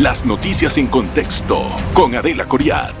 Las noticias en contexto con Adela Coriad.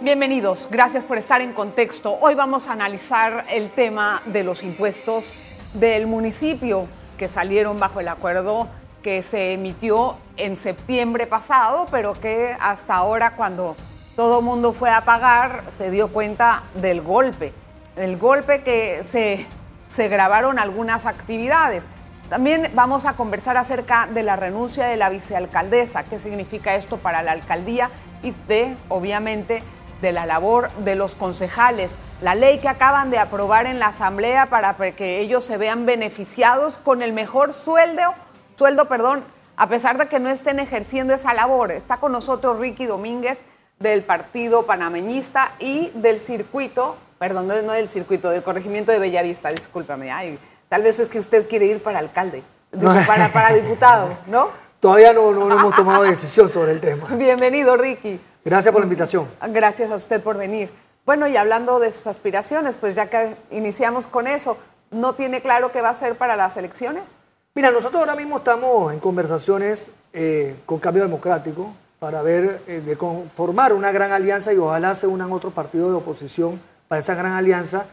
Bienvenidos, gracias por estar en contexto. Hoy vamos a analizar el tema de los impuestos del municipio que salieron bajo el acuerdo que se emitió en septiembre pasado, pero que hasta ahora cuando todo el mundo fue a pagar se dio cuenta del golpe, el golpe que se, se grabaron algunas actividades. También vamos a conversar acerca de la renuncia de la vicealcaldesa, qué significa esto para la alcaldía y de, obviamente, de la labor de los concejales, la ley que acaban de aprobar en la Asamblea para que ellos se vean beneficiados con el mejor sueldo, sueldo, perdón, a pesar de que no estén ejerciendo esa labor. Está con nosotros Ricky Domínguez del Partido Panameñista y del circuito, perdón, no del circuito, del corregimiento de Bellavista, discúlpame, ay, tal vez es que usted quiere ir para alcalde, para, para diputado, ¿no? Todavía no, no hemos tomado decisión sobre el tema. Bienvenido, Ricky. Gracias por la invitación. Gracias a usted por venir. Bueno, y hablando de sus aspiraciones, pues ya que iniciamos con eso, ¿no tiene claro qué va a ser para las elecciones? Mira, nosotros ahora mismo estamos en conversaciones eh, con Cambio Democrático para ver, eh, de conformar una gran alianza y ojalá se unan otros partidos de oposición para esa gran alianza.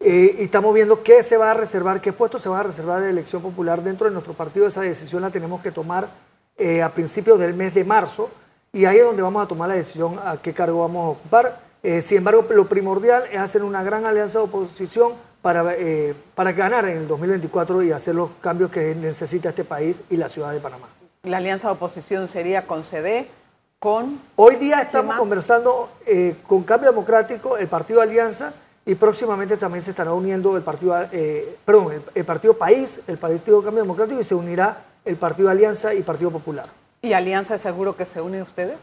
Eh, y estamos viendo qué se va a reservar, qué puestos se va a reservar de elección popular dentro de nuestro partido. Esa decisión la tenemos que tomar a principios del mes de marzo y ahí es donde vamos a tomar la decisión a qué cargo vamos a ocupar. Eh, sin embargo, lo primordial es hacer una gran alianza de oposición para, eh, para ganar en el 2024 y hacer los cambios que necesita este país y la ciudad de Panamá. La alianza de oposición sería con CD, con... Hoy día estamos conversando eh, con Cambio Democrático, el Partido Alianza, y próximamente también se estará uniendo el Partido, perdón, el, el Partido País, el Partido Cambio Democrático, y se unirá el Partido Alianza y Partido Popular. ¿Y Alianza es seguro que se une a ustedes?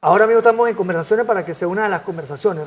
Ahora mismo estamos en conversaciones para que se unan a las conversaciones.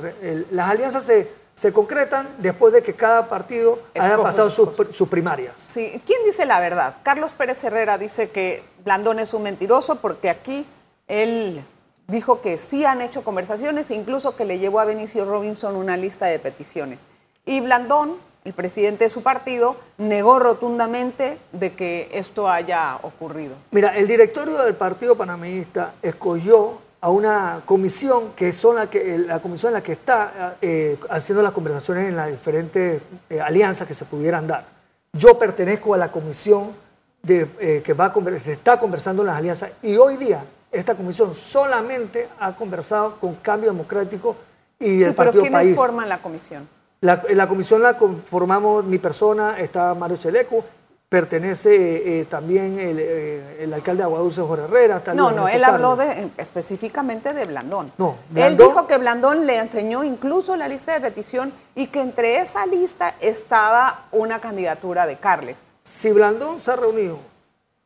Las alianzas se, se concretan después de que cada partido haya pasado sus primarias. Sí, ¿quién dice la verdad? Carlos Pérez Herrera dice que Blandón es un mentiroso porque aquí él dijo que sí han hecho conversaciones, incluso que le llevó a Benicio Robinson una lista de peticiones. Y Blandón el presidente de su partido negó rotundamente de que esto haya ocurrido. Mira, el directorio del Partido Panameñista escogió a una comisión que son la que la comisión en la que está eh, haciendo las conversaciones en las diferentes eh, alianzas que se pudieran dar. Yo pertenezco a la comisión de, eh, que va a está conversando en las alianzas y hoy día esta comisión solamente ha conversado con Cambio Democrático y el Partido pero ¿quiénes forman la comisión? La, comisión la conformamos mi persona, está Mario Cheleco, pertenece eh, también eh, el, alcalde de Aguadulce, Jorge Herrera. no, no, él habló de, específicamente de Blandón. No, Él dijo que Blandón le enseñó incluso la lista de petición y que entre esa lista estaba una candidatura de Carles. Si Blandón se ha reunido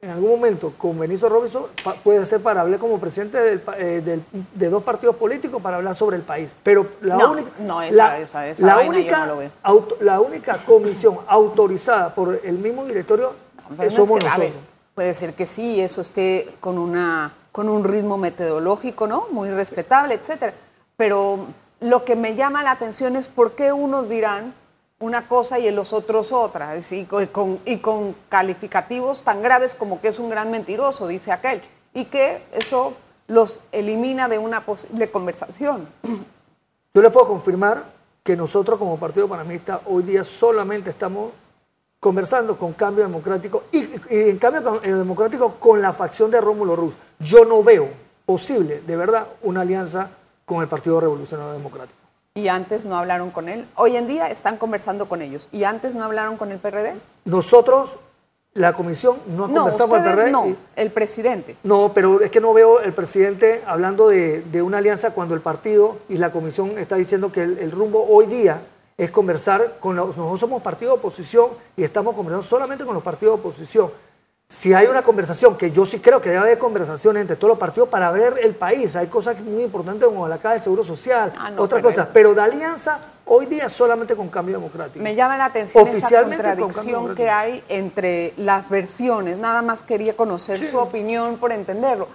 en algún momento con Benicio Robinson puede ser para hablar como presidente eh, de dos partidos políticos para hablar sobre el país. Pero la única, la, única, la única comisión autorizada por el mismo directorio somos nosotros. puede ser que sí, eso esté con una con un ritmo metodológico, ¿no? Muy respetable, etcétera. Pero lo que me llama la atención es por qué unos dirán una cosa y en los otros otra, y con, y con calificativos tan graves como que es un gran mentiroso, dice aquel, y que eso los elimina de una posible conversación. Yo le puedo confirmar que nosotros como Partido Panamista hoy día solamente estamos conversando con Cambio Democrático y, en Cambio Democrático con la facción de Rómulo Ruz. Yo no veo posible, de verdad, una alianza con el Partido Revolucionario Democrático y antes no hablaron con él. Hoy en día están conversando con ellos y antes no hablaron con el PRD. Nosotros, la comisión, no ha conversado con el PRD. No, el presidente. No, pero es que no veo el presidente hablando de, una alianza cuando el partido y la comisión está diciendo que el, rumbo hoy día es conversar con los, nosotros somos partido de oposición y estamos conversando solamente con los partidos de oposición si hay una conversación, que yo sí creo que debe haber conversación entre todos los partidos para ver el país, hay cosas muy importantes como la Caja de Seguro Social, ah, otras cosas, pero de alianza hoy día solamente con cambio democrático. Me llama la atención Oficialmente esa contradicción que hay entre las versiones, nada más quería conocer su opinión por entenderlo.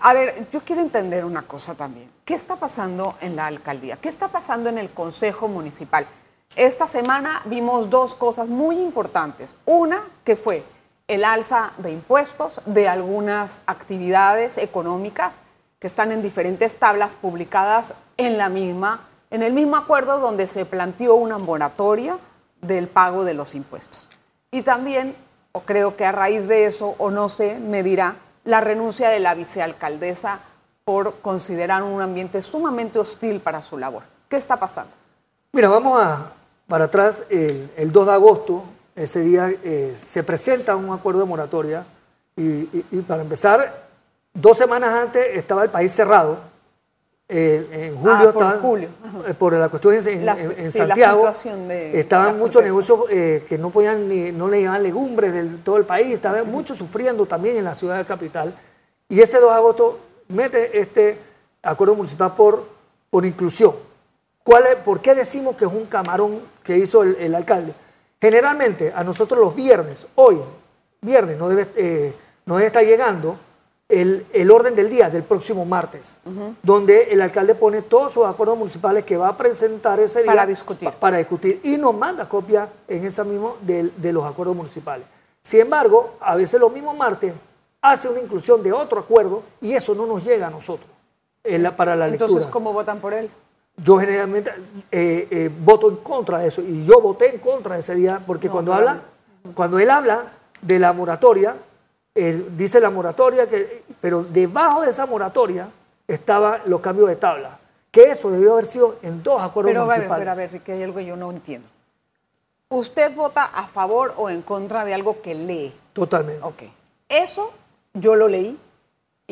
A ver, yo quiero entender una cosa también. ¿Qué está pasando en la alcaldía? ¿Qué está pasando en el Consejo Municipal? Esta semana vimos dos cosas muy importantes. Una, que fue el alza de impuestos de algunas actividades económicas que están en diferentes tablas publicadas en la misma, en el mismo acuerdo donde se planteó una moratoria del pago de los impuestos. Y también, o creo que a raíz de eso, o no sé, me dirá, la renuncia de la vicealcaldesa por considerar un ambiente sumamente hostil para su labor. ¿Qué está pasando? Mira, vamos a, para atrás, el, 2 de agosto, ese día eh, se presenta un acuerdo de moratoria y, para empezar, dos semanas antes estaba el país cerrado. en julio, ah, por, julio. Eh, por la cuestión en, Santiago, estaban muchos negocios eh, que no podían ni, no le llevaban legumbres de todo el país, estaban muchos sufriendo también en la ciudad de capital. Y ese 2 de agosto mete este acuerdo municipal por, por inclusión. ¿Cuál es, ¿Por qué decimos que es un camarón que hizo el, alcalde? Generalmente a nosotros los viernes, hoy, viernes, no debe, eh, estar llegando el, orden del día del próximo martes, donde el alcalde pone todos sus acuerdos municipales que va a presentar ese día para discutir. para discutir y nos manda copia en esa mismo de, de los acuerdos municipales. Sin embargo, a veces los mismos martes hace una inclusión de otro acuerdo y eso no nos llega a nosotros para la lectura. Entonces, ¿cómo votan por él? Yo generalmente eh, eh, voto en contra de eso y yo voté en contra ese día porque cuando habla, cuando él habla de la moratoria, él dice la moratoria, que, pero debajo de esa moratoria estaban los cambios de tabla, que eso debió haber sido en dos acuerdos pero, municipales. Pero a ver, que hay algo que yo no entiendo. ¿Usted vota a favor o en contra de algo que lee? Totalmente. Ok. Eso yo lo leí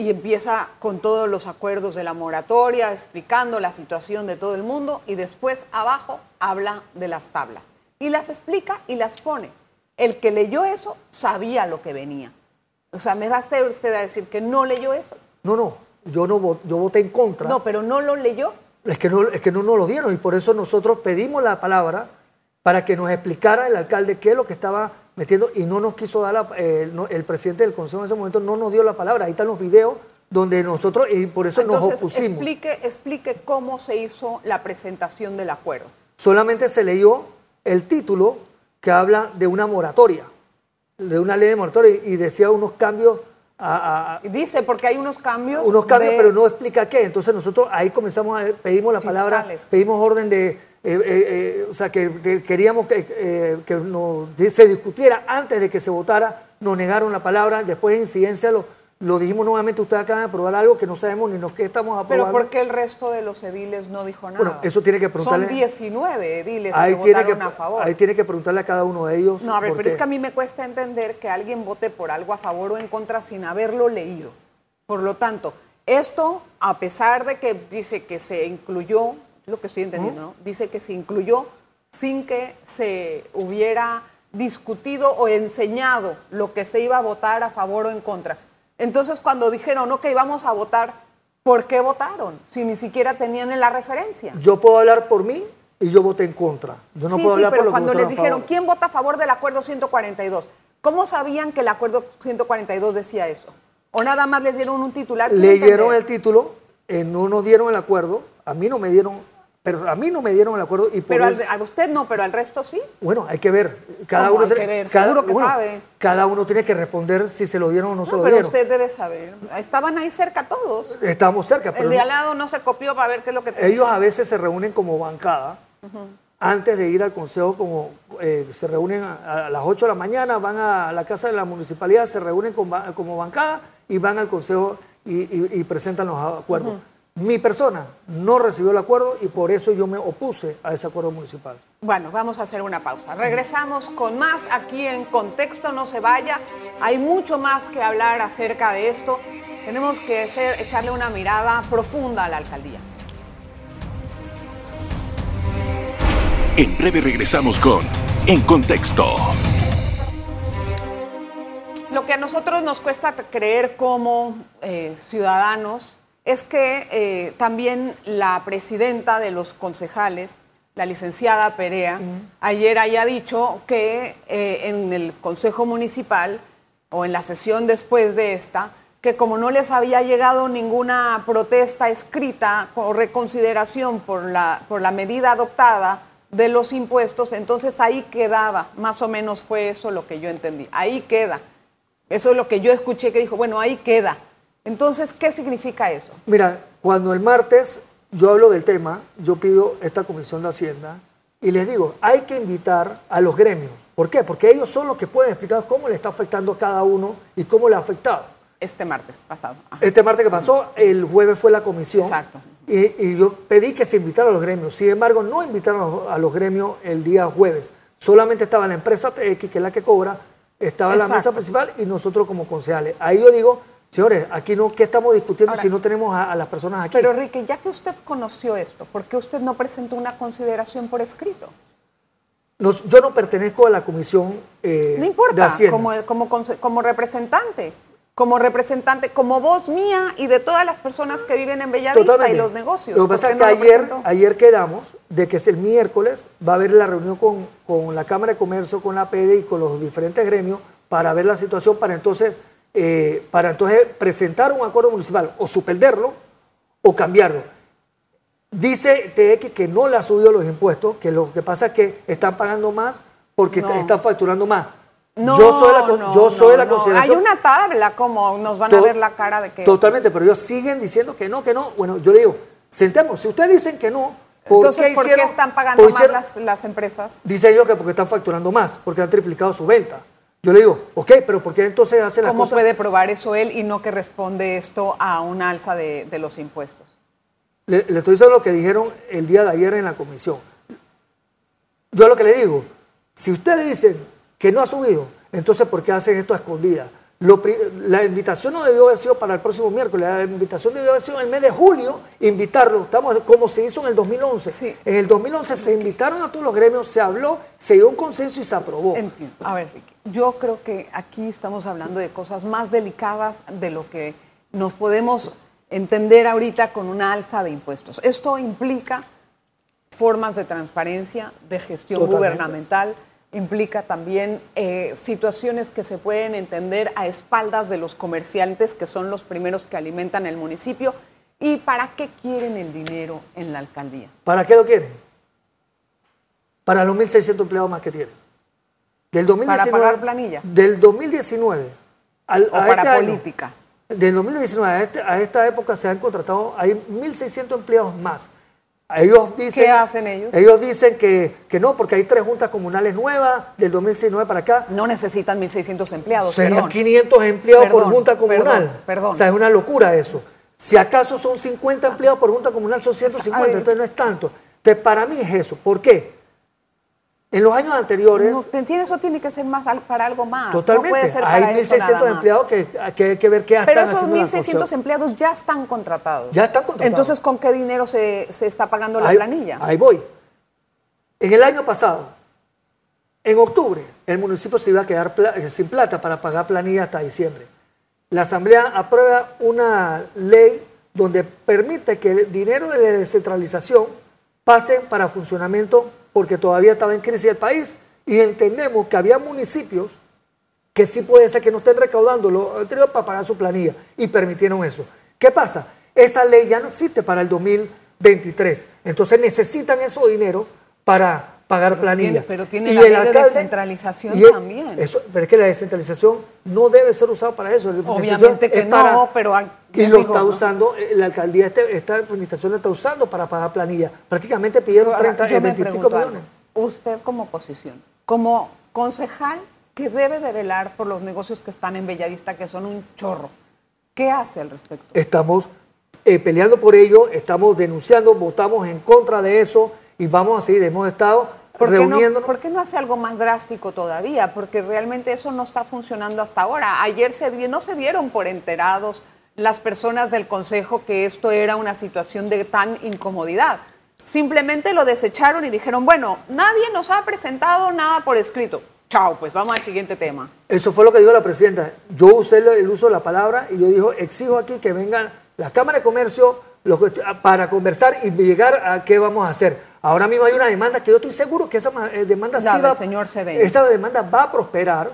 y empieza con todos los acuerdos de la moratoria, explicando la situación de todo el mundo y después abajo habla de las tablas. Y las explica y las pone. El que leyó eso sabía lo que venía. O sea, ¿me da usted a decir que no leyó eso? No, no, yo no yo voté en contra. No, pero no lo leyó. Es que no, es que no nos lo dieron y por eso nosotros pedimos la palabra para que nos explicara el alcalde qué es lo que estaba metiendo y no nos quiso dar eh, el presidente del consejo en ese momento no nos dio la palabra. Ahí están los videos donde nosotros y por eso nos opusimos. Explique, explique cómo se hizo la presentación del acuerdo. Solamente se leyó el título que habla de una moratoria, de una ley de moratoria y decía unos cambios a, Dice, porque hay unos cambios. Unos cambios, pero no explica qué. Entonces nosotros ahí comenzamos a pedimos la palabra, pedimos orden de eh, eh, eh, o sea, que, queríamos que, que se discutiera antes de que se votara, nos negaron la palabra, después de incidencia lo, lo dijimos nuevamente, ustedes acaban de aprobar algo que no sabemos ni nos qué estamos aprobando. Pero ¿por qué el resto de los ediles no dijo nada? Bueno, eso tiene que preguntarle. Son 19 ediles que votaron a favor. Ahí tiene que preguntarle a cada uno de ellos. No, a ver, pero es que a mí me cuesta entender que alguien vote por algo a favor o en contra sin haberlo leído. Por lo tanto, esto, a pesar de que dice que se incluyó lo que estoy entendiendo, ¿no? Dice que se incluyó sin que se hubiera discutido o enseñado lo que se iba a votar a favor o en contra. Entonces, cuando dijeron, ok, vamos a votar, ¿por qué votaron? Si ni siquiera tenían la referencia. Yo puedo hablar por mí y yo voté en contra. Yo no puedo hablar pero por lo cuando les dijeron, ¿quién vota a favor del acuerdo 142? ¿Cómo sabían que el acuerdo 142 decía eso? ¿O nada más les dieron un titular? Leyeron el título, eh, no nos dieron el acuerdo, a mí no me dieron pero a mí no me dieron el acuerdo y Pero a usted no, pero al resto sí. Bueno, hay que ver. Cada uno hay que ver? Seguro que sabe. Cada uno tiene que responder si se lo dieron o no, se lo pero dieron. usted debe saber. Estaban ahí cerca todos. Estábamos cerca. Pero el de al lado no se copió para ver qué es lo que tenía. Ellos a veces se reúnen como bancada. Antes de ir al consejo, como eh, se reúnen a, las 8 de la mañana, van a la casa de la municipalidad, se reúnen como bancada y van al consejo y, presentan los acuerdos. Mi persona no recibió el acuerdo y por eso yo me opuse a ese acuerdo municipal. Bueno, vamos a hacer una pausa. Regresamos con más aquí en Contexto, no se vaya. Hay mucho más que hablar acerca de esto. Tenemos que echarle una mirada profunda a la alcaldía. En breve regresamos con En Contexto. Lo que a nosotros nos cuesta creer como eh, ciudadanos es que eh, también la presidenta de los concejales, la licenciada Perea, ayer haya dicho que eh, en el Consejo Municipal o en la sesión después de esta, que como no les había llegado ninguna protesta escrita o reconsideración por la, por la medida adoptada de los impuestos, entonces ahí quedaba, más o menos fue eso lo que yo entendí, ahí queda Eso es lo que yo escuché que dijo, bueno, ahí queda. Entonces, ¿qué significa eso? Mira, cuando el martes yo hablo del tema, yo pido esta comisión de Hacienda y les digo, hay que invitar a los gremios. ¿Por qué? Porque ellos son los que pueden explicar cómo le está afectando a cada uno y cómo le ha afectado. Este martes pasado. Ajá. Este martes que pasó, el jueves fue la comisión. Exacto. Y, y yo pedí que se invitara a los gremios. Sin embargo, no invitaron a los- gremios el día jueves. Solamente estaba la empresa TX, que es la que cobra, estaba la mesa principal y nosotros como concejales. Ahí yo digo, señores, aquí no, ¿qué estamos discutiendo Ahora- si no tenemos a, a las personas aquí? Pero Enrique, ya que usted conoció esto, ¿por qué usted no presentó una consideración por escrito? Nos- yo no pertenezco a la comisión eh, No de importa, Hacienda. como, como, como representante, como representante, como voz mía y de todas las personas que viven en Bellavista y los negocios. Lo que ¿Por pasa es que no ayer, ayer quedamos de que es el miércoles va a haber la reunión con, con la Cámara de Comercio, con la PD y con los diferentes gremios para ver la situación, para entonces, eh, para entonces presentar un acuerdo municipal o suspenderlo o cambiarlo. Dice TX que no le ha subido los impuestos, que lo que pasa es que están pagando más porque No. están facturando más. No, yo soy la, no, yo soy no, la consideración. Hay una tabla, como nos van a ver la cara de que... Totalmente, pero ellos siguen diciendo que no, que no. Bueno, yo le digo, sentemos. Si ustedes dicen que no, ¿por Entonces, qué ¿por qué están pagando más hicieron- las, las empresas? Dicen ellos que porque están facturando más, porque han triplicado su venta. Yo le digo, ok, pero ¿por qué entonces hacen las ¿Cómo cosas? puede probar eso él y no que responde esto a un alza de, de los impuestos? Le, le estoy diciendo lo que dijeron el día de ayer en la comisión. Yo lo que le digo, si ustedes dicen que no ha subido, entonces ¿por qué hacen esto a escondidas? Lo la invitación no debió haber sido para el próximo miércoles, la invitación debió haber sido en el mes de julio, invitarlo, estamos como se hizo en el 2011. Sí. En el 2011 se invitaron a todos los gremios, se habló, se dio un consenso y se aprobó. Entiendo. A ver, Ricky, yo creo que aquí estamos hablando de cosas más delicadas de lo que nos podemos entender ahorita con una alza de impuestos. Esto implica formas de transparencia, de gestión Totalmente. gubernamental, implica también eh, situaciones que se pueden entender a espaldas de los comerciantes, que son los primeros que alimentan el municipio. ¿Y para qué quieren el dinero en la alcaldía? ¿Para qué lo quieren? Para los 1.600 empleados más que tienen. Del 2019, pagar planilla. Del 2019 al, ¿O a para este año, política? del 2019 a, este- a esta época se han contratado, hay 1.600 empleados más. Ellos dicen, ¿Qué hacen ellos? Ellos dicen que, que no, porque hay tres juntas comunales nuevas del 2019 para acá. No necesitan 1.600 empleados. Serían perdón. 500 empleados por junta comunal. perdón, perdón. O sea, es una locura eso. Si acaso son 50 empleados por junta comunal, son 150, A ver. entonces no es tanto. Entonces, para mí es eso. ¿Por qué? En los años anteriores, No. Eso tiene que ser más para algo más. totalmente, No puede ser hay para eso 1.600 nada más. empleados que, que hay que ver qué Pero están esos haciendo las 1.600 cosas. empleados ya están contratados. Ya están contratados. Entonces, ¿con qué dinero se, se está pagando la ahí, planilla? Ahí voy. En el año pasado, en octubre, el municipio se iba a quedar eh, sin plata para pagar planilla hasta diciembre. La Asamblea aprueba una ley donde permite que el dinero de la descentralización pase para funcionamiento porque todavía estaba en crisis el país y entendemos que había municipios que sí puede ser que no estén recaudando lo anterior para pagar su planilla y permitieron eso. ¿Qué pasa? Esa ley ya no existe para el 2023. Entonces necesitan esos dinero para pagar planilla. tiene- pero tiene Y la ley de alcalde- descentralización y el- también. Eso, pero es que la descentralización no debe ser usada para eso. La Obviamente que no, pero a- Y lo digo, está usando, eh, la alcaldía, este- esta administración lo está usando para pagar planilla. Prácticamente pidieron Ahora, 30, yo eh, me 20 y pico millones. Usted como oposición, como concejal que debe de velar por los negocios que están en Bellavista, que son un chorro, ¿qué hace al respecto? Estamos eh, peleando por ello, estamos denunciando, votamos en contra de eso y vamos a seguir. Hemos estado ¿Por qué, no, por qué no hace algo más drástico todavía? Porque realmente eso no está funcionando hasta ahora. Ayer se, no se dieron por enterados las personas del Consejo que esto era una situación de tan incomodidad. Simplemente lo desecharon y dijeron, bueno, nadie nos ha presentado nada por escrito. Chao, pues vamos al siguiente tema. Eso fue lo que dijo la presidenta. Yo usé el- uso de la palabra y yo dijo, exijo aquí que vengan las cámaras de comercio los para conversar y llegar a qué vamos a hacer. Ahora mismo hay una demanda que yo estoy seguro que esa eh, demanda La sí va, señor Cedeño. esa demanda va a prosperar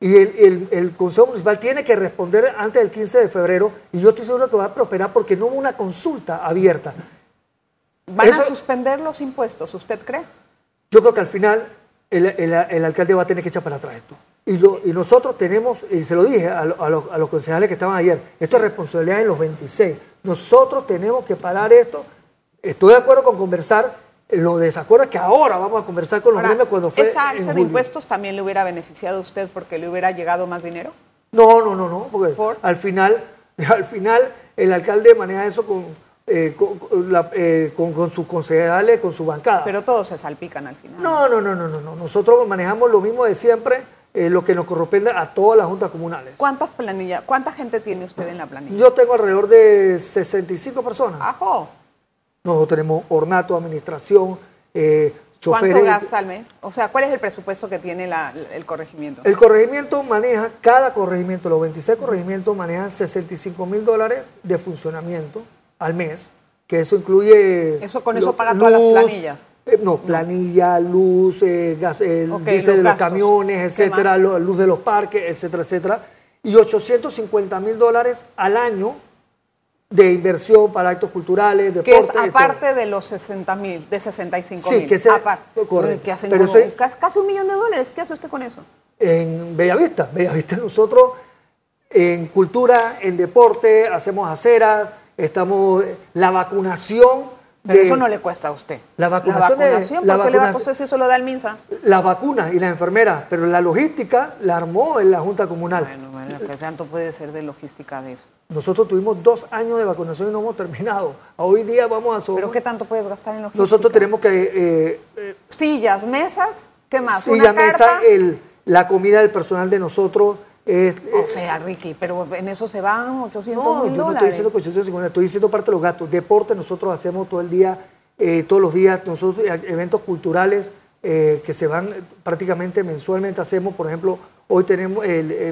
y el, el- el Consejo Municipal tiene que responder antes del 15 de febrero y yo estoy seguro que va a prosperar porque no hubo una consulta abierta. ¿Van a suspender los impuestos, usted cree? Yo creo que al final el, alcalde va a tener que echar para atrás esto. Y, lo, y nosotros tenemos, y se lo dije a, lo- a los- a los concejales que estaban ayer, esto es responsabilidad de los 26. Nosotros tenemos que parar esto. Estoy de acuerdo con conversar los desacuerdos que ahora vamos a conversar con los Ahora, gremios cuando fue ¿Esa en alza de impuestos también le hubiera beneficiado a usted porque le hubiera llegado más dinero? No, no, no, no, porque ¿Por? al final, al final el alcalde maneja eso con, eh, con, con la- eh, con- con sus concejales, con su bancada. Pero todos se salpican al final. no, no, no, no, no, no. Nosotros manejamos lo mismo de siempre, eh, lo que nos corresponde a todas las juntas comunales. ¿Cuántas planillas, cuánta gente tiene usted en la planilla? Yo tengo alrededor de 65 personas. Ajo. Nosotros tenemos ornato, administración, eh, choferes. ¿Cuánto gasta al mes? O sea, ¿cuál es el presupuesto que tiene la- el corregimiento? El corregimiento maneja, cada corregimiento, los 26 corregimientos manejan 65 mil dólares de funcionamiento al mes, que eso incluye... Eso con eso paga todas las planillas. eh, no, planilla, luz, eh, gas, el Ok, diésel los de los gastos. camiones, ¿Qué etcétera, luz de los parques, etcétera, etcétera. Y 850 mil dólares al año de inversión para actos culturales, que es todo. aparte de los 60 mil, de 65 mil. Sí, que sea- Aparte. correcto. Que hacen Pero eso- casi, un millón de dólares. ¿Qué hace usted con eso? en Bellavista. Bellavista nosotros en cultura, en deporte, hacemos aceras, estamos la vacunación Pero de eso no le cuesta a usted. La vacunación de- La la ¿Por qué le va a vacunación- costar si eso lo da el MINSA? las vacunas y las enfermeras, pero la logística la armó en la Junta Comunal. Bueno, bueno, ¿qué tanto puede ser de logística de eso? Nosotros tuvimos dos años de vacunación y no hemos terminado. Hoy día vamos a ¿Pero qué tanto puedes gastar en logística? Nosotros tenemos que eh, eh, Sillas, mesas, ¿qué más? silla, ¿Una mesa, carta? el, la comida del personal de nosotros. eh, O sea, Ricky, pero en eso se van 800 No, mil yo no estoy diciendo que 850, estoy diciendo parte de los gastos. Deporte nosotros hacemos todo el día, eh, todos los días, nosotros eventos culturales que se van prácticamente mensualmente hacemos, por ejemplo, hoy tenemos,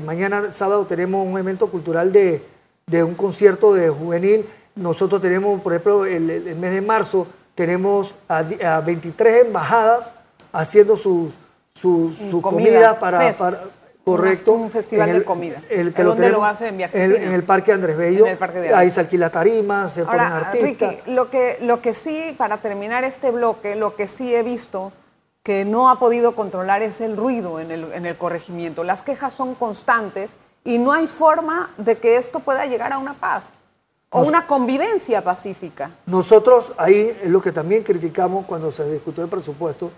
mañana sábado tenemos un evento cultural de, de un concierto de juvenil. Nosotros tenemos, por ejemplo, el, el- el mes de marzo tenemos a, a 23 embajadas haciendo sus, su, su comida, comida, para, correcto. Un festival en de el- comida. El que ¿En lo dónde lo tenemos hacen? ¿En en, el Parque Andrés Bello. En el Parque de Ahí se alquila tarimas, se ponen artistas. Ricky, lo que, lo que sí, para terminar este bloque, lo que sí he visto que no ha podido controlar es el ruido en el, en el corregimiento. Las quejas son constantes y no hay forma de que esto pueda llegar a una paz o Nos- una convivencia pacífica. Nosotros ahí es lo que también criticamos cuando se discutió el presupuesto,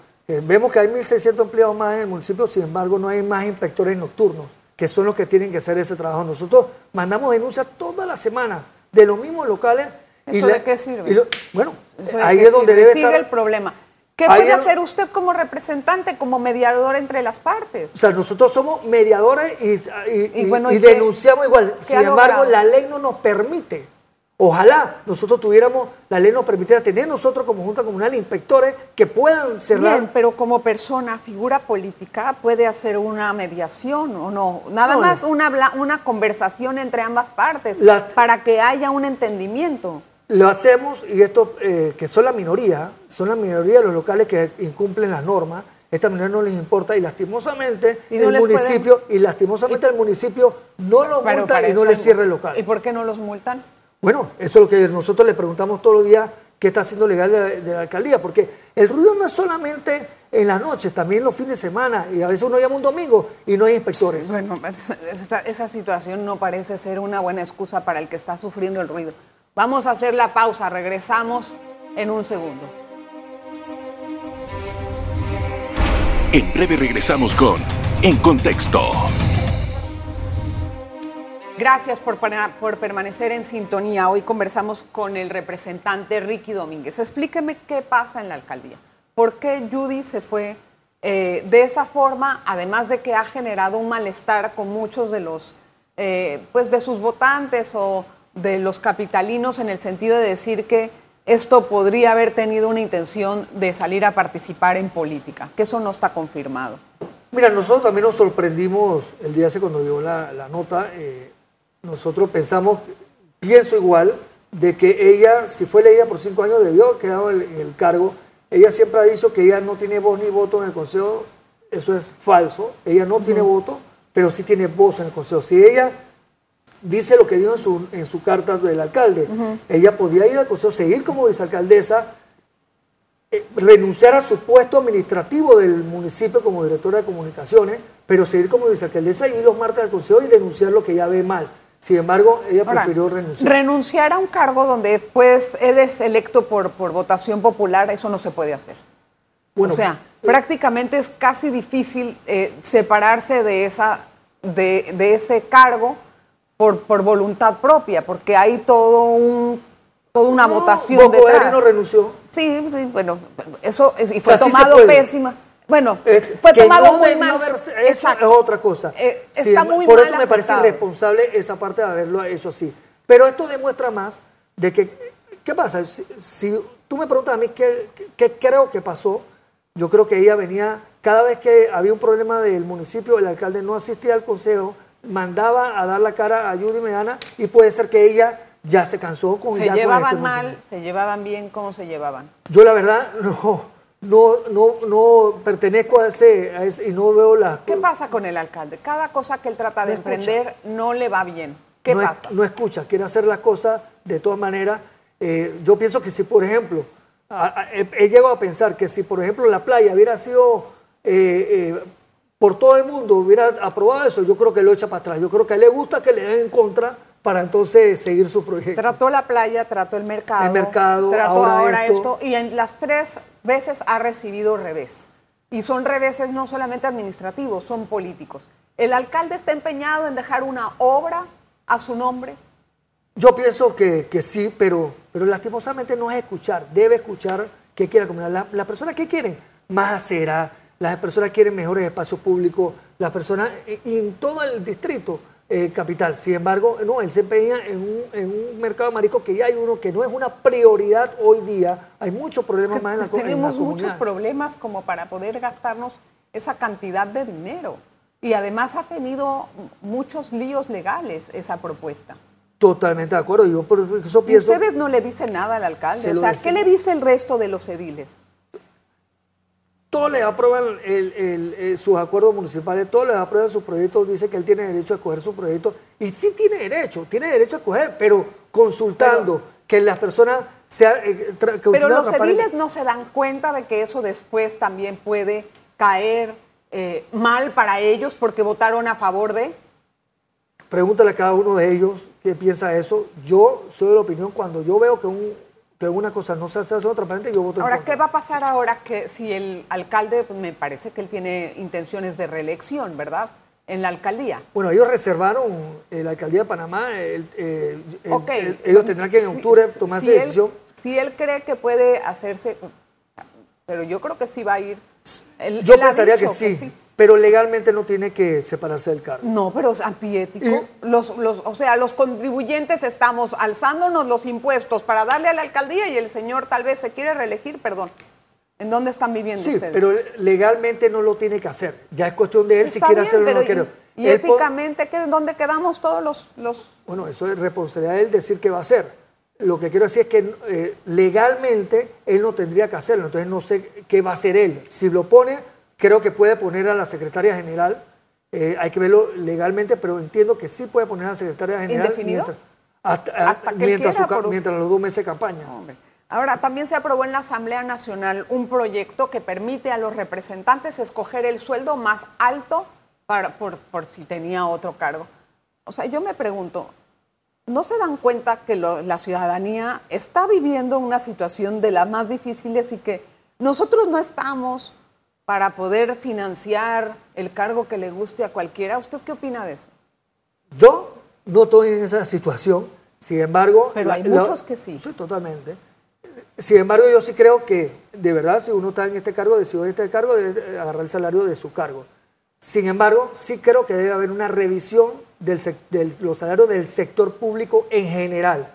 vemos que hay 1.600 empleados más en el municipio, sin embargo no hay más inspectores nocturnos, que son los que tienen que hacer ese trabajo. Nosotros mandamos denuncias todas las semanas de los mismos locales. ¿Eso la- de qué sirve? y lo- bueno, Eso ahí que es donde sigue- debe sigue estar... el problema. ¿Qué puede hacer usted como representante, como mediador entre las partes? O sea, nosotros somos mediadores y, y- Y bueno, y ¿y qué- denunciamos igual. Sin embargo, logrado? la ley no nos permite. Ojalá nosotros tuviéramos, la ley nos permitiera tener nosotros como Junta Comunal inspectores que puedan cerrar. Bien, pero como persona, figura política, puede hacer una mediación o no. Nada No, más no. una, conversación entre ambas partes La- para que haya un entendimiento. Lo hacemos y esto, eh, que son la minoría, son la minoría de los locales que incumplen las normas. Esta minoría no les importa y lastimosamente Y no el municipio y lastimosamente el municipio no los Pero multa y no les cierra el local. ¿Y por qué no los multan? Bueno, eso es lo que nosotros le preguntamos todos los días, qué está haciendo legal de la, de la alcaldía, porque el ruido no es solamente en las noches, también los fines de semana, y a veces uno llama un domingo y no hay inspectores. Bueno, esa, esa- esa situación no parece ser una buena excusa para el que está sufriendo el ruido. Vamos a hacer la pausa, regresamos en un segundo. En breve regresamos con En Contexto. Gracias por, por permanecer en sintonía. Hoy conversamos con el representante Ricky Domínguez. Explíqueme qué pasa en la alcaldía. ¿Por qué Judy se fue eh, de esa forma, además de que ha generado un malestar con muchos de los, eh, pues de sus votantes o de los capitalinos en el sentido de decir que esto podría haber tenido una intención de salir a participar en política, que eso no está confirmado. Mira, nosotros también nos sorprendimos el día ese cuando llegó la, la nota. eh, nosotros pensamos, pienso igual, de que ella, si fue elegida por cinco años, debió quedado en el, el cargo. Ella siempre ha dicho que ella no tiene voz ni voto en el consejo. Eso es falso. Ella no tiene voto, pero sí tiene voz en el consejo. Si ella dice lo que dijo en su, en su carta del alcalde, ella podía ir al consejo, seguir como vicealcaldesa, eh, renunciar a su puesto administrativo del municipio como directora de comunicaciones, pero seguir como vicealcaldesa y ir los martes al consejo y denunciar lo que ella ve mal. Sin embargo, ella Ahora, prefirió renunciar. Renunciar a un cargo donde después eres electo por, por votación popular, eso no se puede hacer. Bueno, o sea, eh, prácticamente es casi difícil eh, separarse de, esa, de, de ese cargo por, por voluntad propia, porque hay todo un, toda una no, votación detrás. no renunció. Sí, sí, bueno, eso y fue sea, sí tomado puede. pésima. Bueno, Eh, fue que tomado no muy mal. Exacto. es otra cosa. Eh, Sí, está muy por mal eso me parece irresponsable esa parte de haberlo hecho así. Pero esto demuestra más de que, ¿qué pasa? Si, si tú me preguntas a mí qué, qué- qué creo que pasó, yo creo que ella venía, cada vez que había un problema del municipio, el alcalde no asistía al consejo, mandaba a dar la cara a Judy Meana y puede ser que ella ya se cansó con Se ya con llevaban este mal, se llevaban bien, ¿cómo se llevaban? Yo la verdad no, no, no, no pertenezco a ese, a ese y no veo las ¿Qué pasa con el alcalde? Cada cosa que él trata de No escucha. emprender no le va bien. ¿Qué no, es- pasa? no escucha, quiere hacer las cosas de todas maneras. Eh, yo pienso que si, por ejemplo, a- a- he, he llegado a pensar que si, por ejemplo, la playa hubiera sido eh, eh, por todo el mundo, hubiera aprobado eso, yo creo que lo echa para atrás. Yo creo que a él le gusta que le den en contra para entonces seguir su proyecto. Trató la playa, trató el mercado. El mercado, trató ahora ahora, esto. esto. Y en las tres veces ha recibido revés. Y son reveses no solamente administrativos, son políticos. ¿El alcalde está empeñado en dejar una obra a su nombre? Yo pienso que, que sí, pero, pero lastimosamente no es escuchar. Debe escuchar qué quiere la comunidad. La- Las personas que quieren más acera, las personas quieren mejores espacios públicos, las personas y en todo el distrito eh, capital. Sin embargo, no, él se empeña en un, en un mercado de marisco que ya hay uno que no es una prioridad hoy día. Hay muchos problemas más en la, co- en la Tenemos muchos problemas como para poder gastarnos esa cantidad de dinero. Y además ha tenido muchos líos legales esa propuesta. Totalmente de acuerdo. Yo por eso eso ¿Y pienso. ustedes no le dicen nada al alcalde? Se O sea, ¿qué le dice el resto de los ediles? Todos les aprueban el- el- eh, sus acuerdos municipales, todos les aprueban sus proyectos, dice que él tiene derecho a escoger su proyecto. Y sí tiene derecho, tiene derecho a escoger, pero consultando que las personas sean... eh, Pero los ediles no se dan cuenta de que eso después también puede caer eh, mal para ellos porque votaron a favor de... Pregúntale a cada uno de ellos qué piensa eso. Yo soy de la opinión, cuando yo veo que, un, que una cosa no se hace eso transparente, yo voto en Ahora. ¿qué va a pasar ahora que si el alcalde, pues, me parece que él tiene intenciones de reelección, ¿verdad? En la alcaldía. Bueno, ellos reservaron eh, la alcaldía de Panamá, el- eh, el- ellos tendrán que en Si- octubre si tomar él- esa decisión. Si él cree que puede hacerse, pero yo creo que sí va a ir. Él- Yo él pensaría que sí, pero legalmente no tiene que separarse del cargo. No, pero es antiético. Los, los, o sea, los contribuyentes estamos alzándonos los impuestos para darle a la alcaldía y el señor tal vez se quiere reelegir, perdón. ¿En dónde están viviendo Sí, ustedes? pero legalmente no lo tiene que hacer. Ya es cuestión de él si Está quiere bien, hacerlo o no quiere. Y, y éticamente, ¿qué, ¿dónde quedamos todos los, los Bueno, eso es responsabilidad de él decir qué va a hacer. Lo que quiero decir es que eh, legalmente él no tendría que hacerlo. Entonces no sé qué va a hacer él. Si lo pone, creo que puede poner a la secretaria general. eh, hay que verlo legalmente, pero entiendo que sí puede poner a la secretaria general. ¿Indefinido? Mientras, hasta, Hasta que mientras, quiera, su mientras los dos meses de campaña. Hombre. Ahora, también se aprobó en la Asamblea Nacional un proyecto que permite a los representantes escoger el sueldo más alto para, por, por si tenía otro cargo. O sea, yo me pregunto, ¿no se dan cuenta que lo- la ciudadanía está viviendo una situación de las más difíciles y que nosotros no estamos para poder financiar el cargo que le guste a cualquiera? ¿Usted qué opina de eso? Yo no estoy en esa situación, sin embargo... Pero hay muchos que sí. Sí, totalmente. Sin embargo, yo sí creo que, de verdad, si uno está en este cargo, decidió este cargo, debe agarrar el salario de su cargo. Sin embargo, sí creo que debe haber una revisión del de los salarios del sector público en general.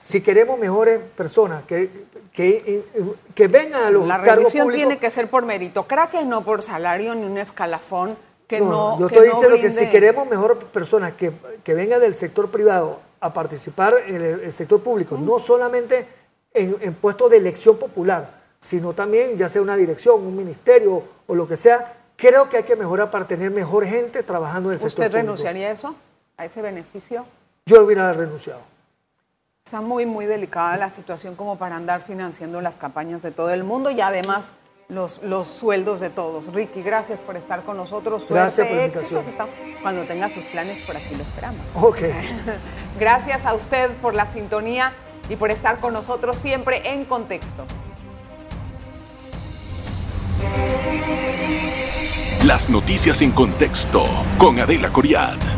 Si queremos mejores personas que, que, que vengan a los La cargos públicos... tiene que ser por meritocracia y no por salario ni un escalafón que no. yo que estoy no diciendo que si queremos mejor personas que, que vengan del sector privado a participar en el, el sector público, no solamente en, en puestos de elección popular, sino también ya sea una dirección, un ministerio o lo que sea, creo que hay que mejorar para tener mejor gente trabajando en el sector ¿Usted público. renunciaría a eso? ¿A ese beneficio? Yo hubiera renunciado. Está muy, muy delicada la situación como para andar financiando las campañas de todo el mundo y además los, los sueldos de todos. Ricky, gracias por estar con nosotros. Suerte, Gracias por éxitos. Cuando tenga sus planes, por aquí lo esperamos. Ok. Gracias a usted por la sintonía y por estar con nosotros siempre en contexto. Las noticias en contexto con Adela Coriad.